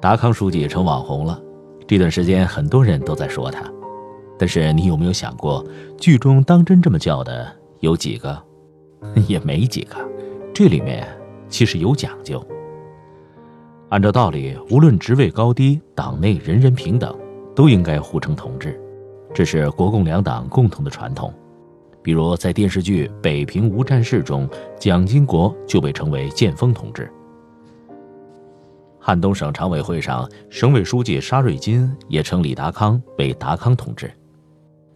达康书记成网红了，这段时间很多人都在说他。但是你有没有想过，剧中当真这么叫的有几个？也没几个。这里面其实有讲究。按照道理，无论职位高低，党内人人平等，都应该互称同志，这是国共两党共同的传统。比如在电视剧《北平无战事》中，蒋经国就被称为建锋同志。汉东省常委会上，省委书记沙瑞金也称李达康为达康同志。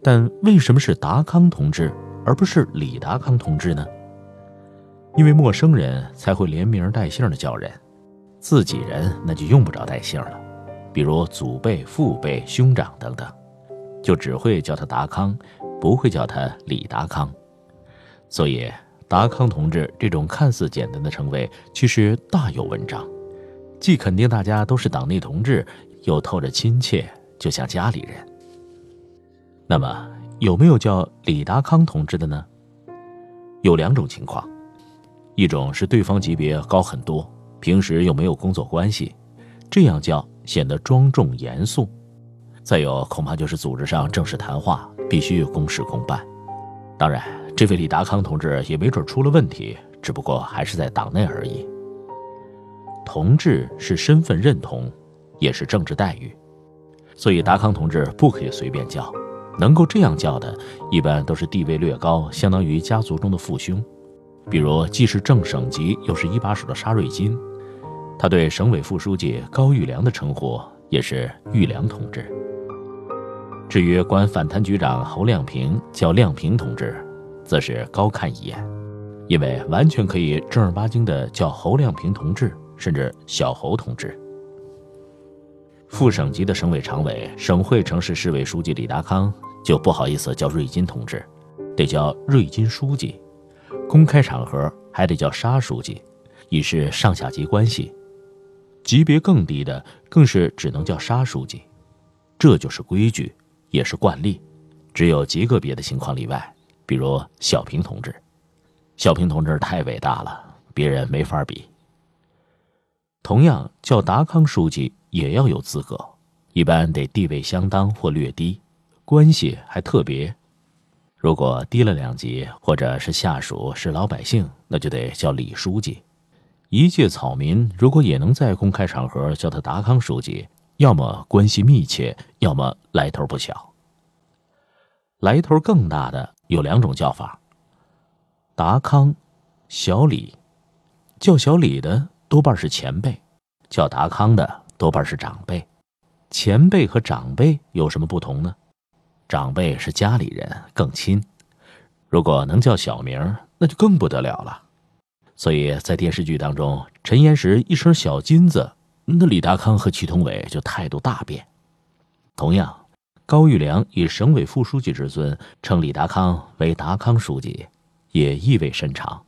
但为什么是达康同志，而不是李达康同志呢？因为陌生人才会连名带姓的叫人。自己人那就用不着带姓了，比如祖辈、父辈、兄长等等，就只会叫他达康，不会叫他李达康。所以，达康同志这种看似简单的称谓，其实大有文章，既肯定大家都是党内同志，又透着亲切，就像家里人。那么，有没有叫李达康同志的呢？有两种情况，一种是对方级别高很多。平时又没有工作关系，这样叫显得庄重严肃。再有，恐怕就是组织上正式谈话必须公事公办。当然，这位李达康同志也没准出了问题，只不过还是在党内而已。同志是身份认同，也是政治待遇，所以达康同志不可以随便叫。能够这样叫的，一般都是地位略高，相当于家族中的父兄，比如既是正省级，又是一把手的沙瑞金。他对省委副书记高玉良的称呼也是“玉良同志”。至于管反贪局长侯亮平叫“亮平同志”，则是高看一眼，因为完全可以正儿八经的叫侯亮平同志，甚至小侯同志。副省级的省委常委、省会城市市委书记李达康就不好意思叫瑞金同志，得叫瑞金书记，公开场合还得叫沙书记，以示上下级关系。级别更低的，更是只能叫沙书记，这就是规矩，也是惯例。只有极个别的情况例外，比如小平同志。小平同志太伟大了，别人没法比。同样叫达康书记也要有资格，一般得地位相当或略低，关系还特别。如果低了两级，或者是下属是老百姓，那就得叫李书记。一介草民，如果也能在公开场合叫他达康书记，要么关系密切，要么来头不小。来头更大的有两种叫法：达康、小李。叫小李的多半是前辈，叫达康的多半是长辈。前辈和长辈有什么不同呢？长辈是家里人，更亲；如果能叫小名，那就更不得了了。所以在电视剧当中，陈岩石一声“小金子”，那李达康和祁同伟就态度大变。同样，高玉良以省委副书记之尊称李达康为“达康书记”，也意味深长，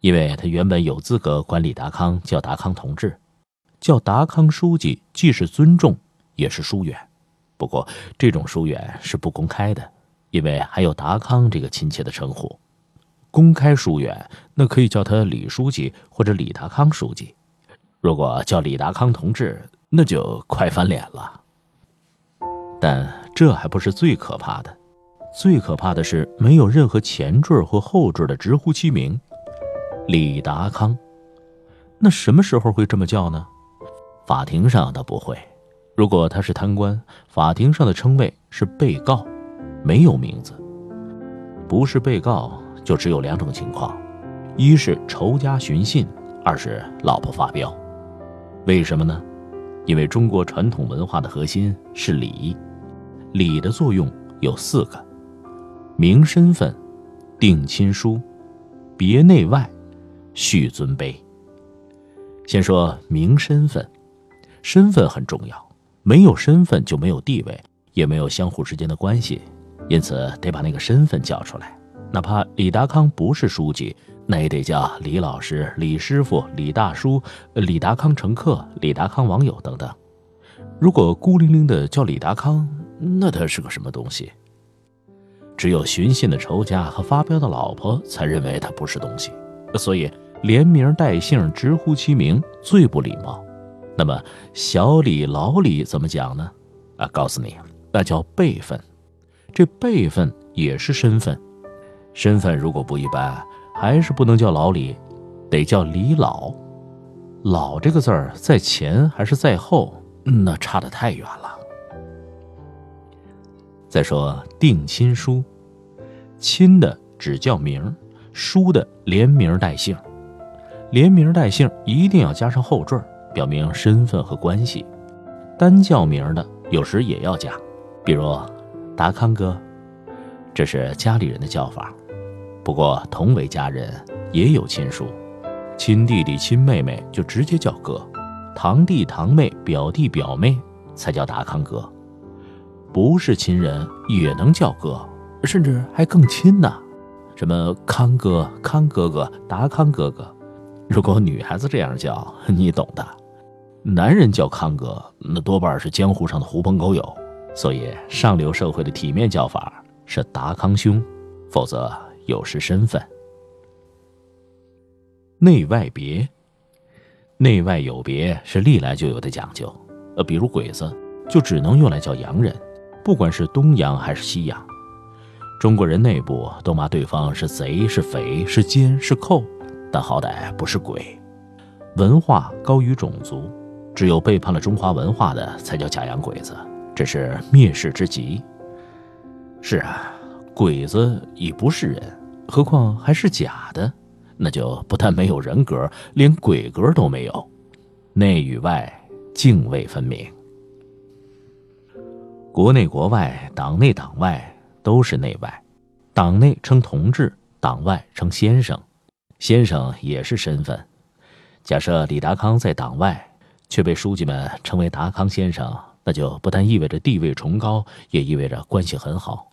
因为他原本有资格管李达康叫“达康同志”，叫“达康书记”既是尊重，也是疏远。不过，这种疏远是不公开的，因为还有“达康”这个亲切的称呼。公开疏远，那可以叫他李书记或者李达康书记；如果叫李达康同志，那就快翻脸了。但这还不是最可怕的，最可怕的是没有任何前缀或后缀的直呼其名——李达康。那什么时候会这么叫呢？法庭上倒不会。如果他是贪官，法庭上的称谓是被告，没有名字。不是被告。就只有两种情况，一是仇家寻衅，二是老婆发飙。为什么呢？因为中国传统文化的核心是礼，礼的作用有四个：明身份、定亲疏、别内外、续尊卑。先说明身份，身份很重要，没有身份就没有地位，也没有相互之间的关系，因此得把那个身份叫出来。哪怕李达康不是书记，那也得叫李老师、李师傅、李大叔、李达康乘客、李达康网友等等。如果孤零零的叫李达康，那他是个什么东西？只有寻衅的仇家和发飙的老婆才认为他不是东西，所以连名带姓直呼其名最不礼貌。那么小李、老李怎么讲呢？啊，告诉你，那叫辈分。这辈分也是身份，身份如果不一般，还是不能叫老李，得叫李老。老这个字儿在前还是在后？那差得太远了。再说定亲书，亲的只叫名，书的连名带姓，连名带姓一定要加上后缀。表明身份和关系，单叫名的有时也要加，比如达康哥，这是家里人的叫法。不过同为家人，也有亲属，亲弟弟、亲妹妹就直接叫哥，堂弟、堂妹、表弟、表妹才叫达康哥。不是亲人也能叫哥，甚至还更亲呢，什么康哥、康哥哥、达康哥哥。如果女孩子这样叫，你懂的。男人叫康哥，那多半是江湖上的狐朋狗友，所以上流社会的体面叫法是达康兄，否则有失身份。内外别，内外有别是历来就有的讲究。呃，比如鬼子就只能用来叫洋人，不管是东洋还是西洋，中国人内部都骂对方是贼、是匪、是奸、是寇，但好歹不是鬼。文化高于种族。只有背叛了中华文化的才叫假洋鬼子，这是蔑视之极。是啊，鬼子已不是人，何况还是假的，那就不但没有人格，连鬼格都没有。内与外泾渭分明，国内国外、党内党外都是内外。党内称同志，党外称先生，先生也是身份。假设李达康在党外。却被书记们称为达康先生，那就不但意味着地位崇高，也意味着关系很好。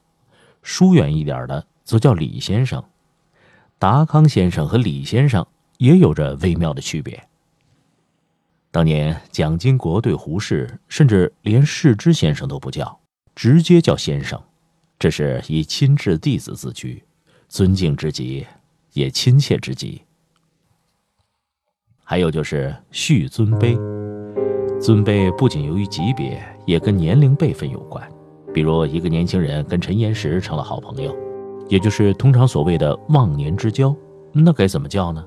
疏远一点的，则叫李先生。达康先生和李先生也有着微妙的区别。当年蒋经国对胡适，甚至连世之先生都不叫，直接叫先生，这是以亲至弟子自居，尊敬之极，也亲切之极。还有就是续尊卑，尊卑不仅由于级别，也跟年龄辈分有关。比如一个年轻人跟陈岩石成了好朋友，也就是通常所谓的忘年之交，那该怎么叫呢？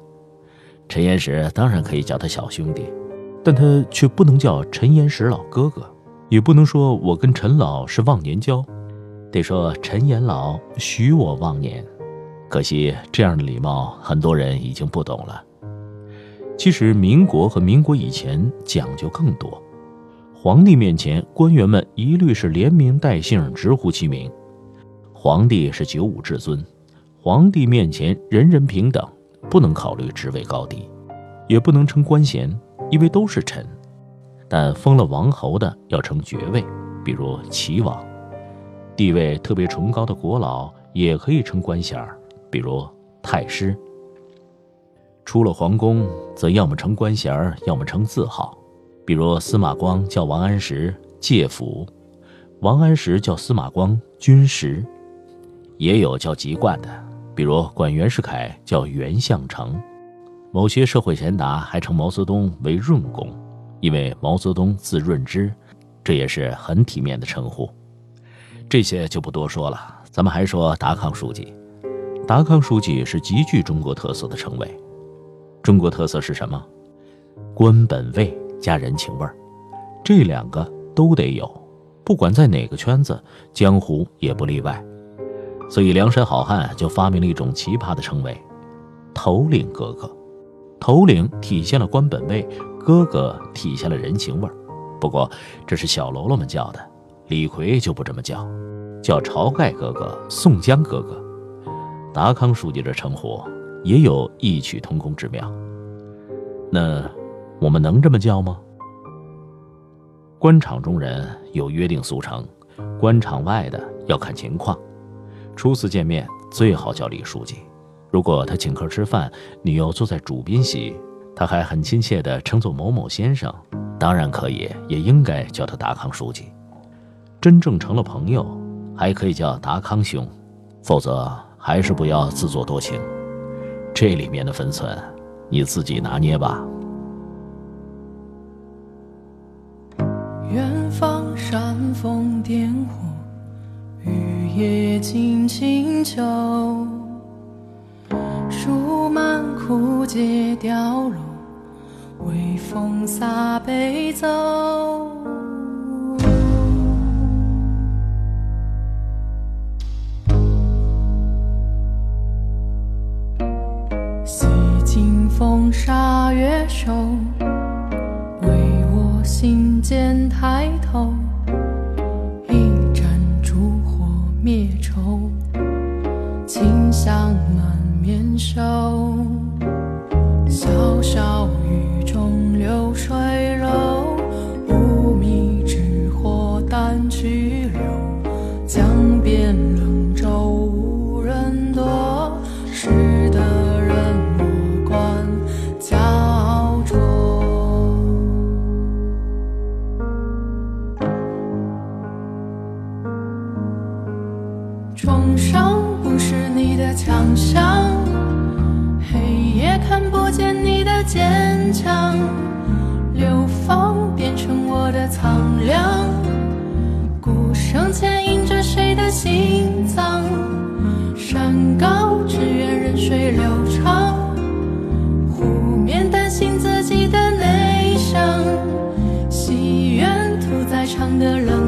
陈岩石当然可以叫他小兄弟，但他却不能叫陈岩石老哥哥，也不能说我跟陈老是忘年交，得说陈岩老许我忘年。可惜这样的礼貌，很多人已经不懂了。其实，民国和民国以前讲究更多。皇帝面前，官员们一律是连名带姓，直呼其名。皇帝是九五至尊，皇帝面前人人平等，不能考虑职位高低，也不能称官衔，因为都是臣。但封了王侯的要称爵位，比如齐王；地位特别崇高的国老也可以称官衔，比如太师。出了皇宫，则要么称官衔要么称字号。比如司马光叫王安石介甫，王安石叫司马光军师。也有叫籍贯的，比如管袁世凯叫袁相成，某些社会贤达还称毛泽东为润公，因为毛泽东字润之，这也是很体面的称呼。这些就不多说了，咱们还说达康书记。达康书记是极具中国特色的称谓。中国特色是什么？官本位加人情味儿，这两个都得有。不管在哪个圈子，江湖也不例外。所以梁山好汉就发明了一种奇葩的称谓——头领哥哥。头领体现了官本位，哥哥体现了人情味儿。不过这是小喽啰们叫的，李逵就不这么叫，叫晁盖哥哥、宋江哥哥。达康书记的称呼。也有异曲同工之妙。那我们能这么叫吗？官场中人有约定俗成，官场外的要看情况。初次见面最好叫李书记。如果他请客吃饭，你又坐在主宾席，他还很亲切地称作某某先生，当然可以，也应该叫他达康书记。真正成了朋友，还可以叫达康兄，否则还是不要自作多情。这里面的分寸，你自己拿捏吧。远方煽风点火，雨夜惊清秋。树满枯竭凋落，微风洒悲奏。风沙月瘦。为我心间抬头，一盏烛火灭愁，清香满面收。潇潇心脏？山高只愿任水流长，湖面担心自己的内伤，戏院屠宰场的冷。